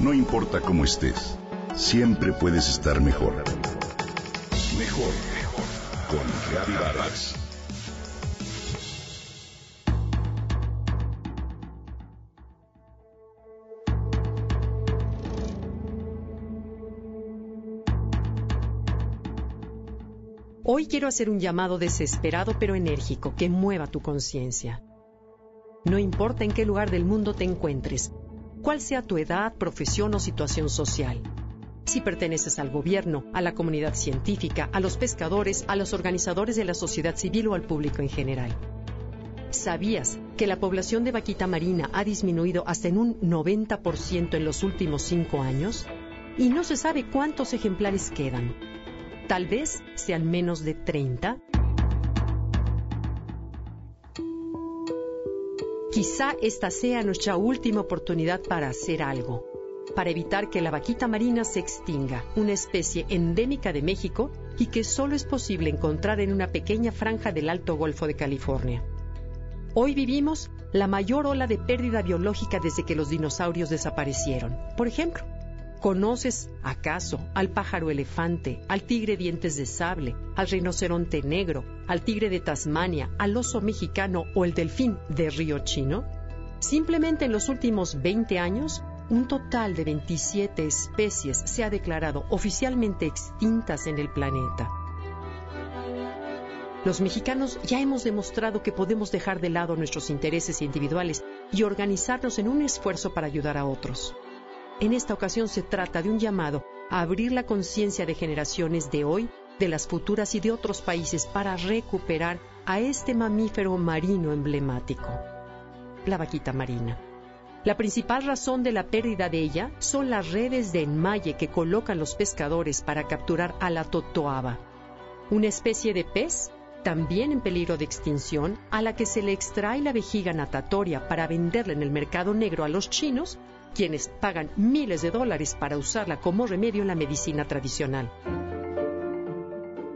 No importa cómo estés, siempre puedes estar mejor. Mejor, mejor. Con Reavivadas. Hoy quiero hacer un llamado desesperado pero enérgico que mueva tu conciencia. No importa en qué lugar del mundo te encuentres, cuál sea tu edad, profesión o situación social. Si perteneces al gobierno, a la comunidad científica, a los pescadores, a los organizadores de la sociedad civil o al público en general. ¿Sabías que la población de vaquita marina ha disminuido hasta en un 90% en los últimos cinco años? Y no se sabe cuántos ejemplares quedan. Tal vez sean menos de 30. Quizá esta sea nuestra última oportunidad para hacer algo, para evitar que la vaquita marina se extinga, una especie endémica de México y que solo es posible encontrar en una pequeña franja del Alto Golfo de California. Hoy vivimos la mayor ola de pérdida biológica desde que los dinosaurios desaparecieron. Por ejemplo, ¿Conoces acaso al pájaro elefante, al tigre dientes de sable, al rinoceronte negro, al tigre de Tasmania, al oso mexicano o el delfín de Río Chino? Simplemente en los últimos 20 años, un total de 27 especies se ha declarado oficialmente extintas en el planeta. Los mexicanos ya hemos demostrado que podemos dejar de lado nuestros intereses individuales y organizarnos en un esfuerzo para ayudar a otros. En esta ocasión se trata de un llamado a abrir la conciencia de generaciones de hoy, de las futuras y de otros países para recuperar a este mamífero marino emblemático, la vaquita marina. La principal razón de la pérdida de ella son las redes de enmalle que colocan los pescadores para capturar a la totoaba, una especie de pez también en peligro de extinción, a la que se le extrae la vejiga natatoria para venderla en el mercado negro a los chinos quienes pagan miles de dólares para usarla como remedio en la medicina tradicional.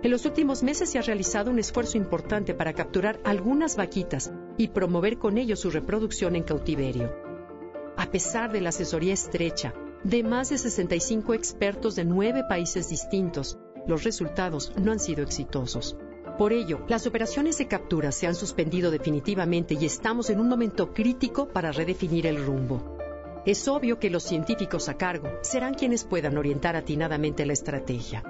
En los últimos meses se ha realizado un esfuerzo importante para capturar algunas vaquitas y promover con ello su reproducción en cautiverio. A pesar de la asesoría estrecha de más de 65 expertos de nueve países distintos, los resultados no han sido exitosos. Por ello, las operaciones de captura se han suspendido definitivamente y estamos en un momento crítico para redefinir el rumbo. Es obvio que los científicos a cargo serán quienes puedan orientar atinadamente la estrategia.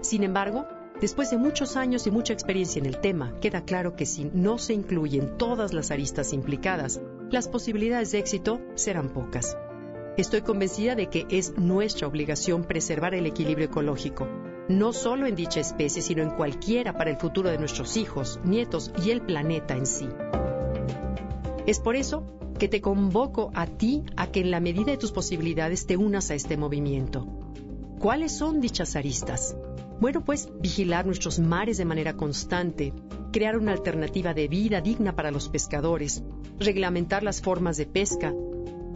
Sin embargo, después de muchos años y mucha experiencia en el tema, queda claro que si no se incluyen todas las aristas implicadas, las posibilidades de éxito serán pocas. Estoy convencida de que es nuestra obligación preservar el equilibrio ecológico, no solo en dicha especie, sino en cualquiera para el futuro de nuestros hijos, nietos y el planeta en sí. Es por eso que te convoco a ti a que en la medida de tus posibilidades te unas a este movimiento. ¿Cuáles son dichas aristas? Bueno, pues vigilar nuestros mares de manera constante, crear una alternativa de vida digna para los pescadores, reglamentar las formas de pesca,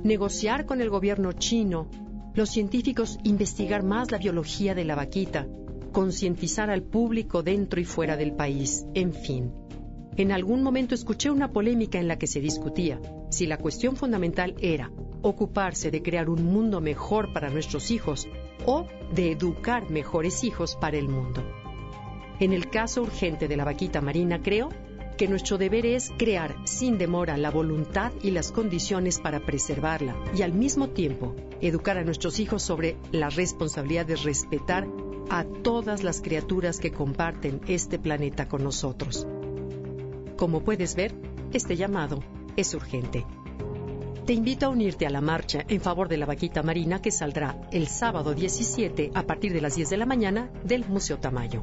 negociar con el gobierno chino, los científicos investigar más la biología de la vaquita, concientizar al público dentro y fuera del país, en fin. En algún momento escuché una polémica en la que se discutía si la cuestión fundamental era ocuparse de crear un mundo mejor para nuestros hijos o de educar mejores hijos para el mundo. En el caso urgente de la vaquita marina, creo que nuestro deber es crear sin demora la voluntad y las condiciones para preservarla y al mismo tiempo educar a nuestros hijos sobre la responsabilidad de respetar a todas las criaturas que comparten este planeta con nosotros. Como puedes ver, este llamado es urgente. Te invito a unirte a la marcha en favor de la vaquita marina que saldrá el sábado 17 a partir de las 10 de la mañana del Museo Tamayo.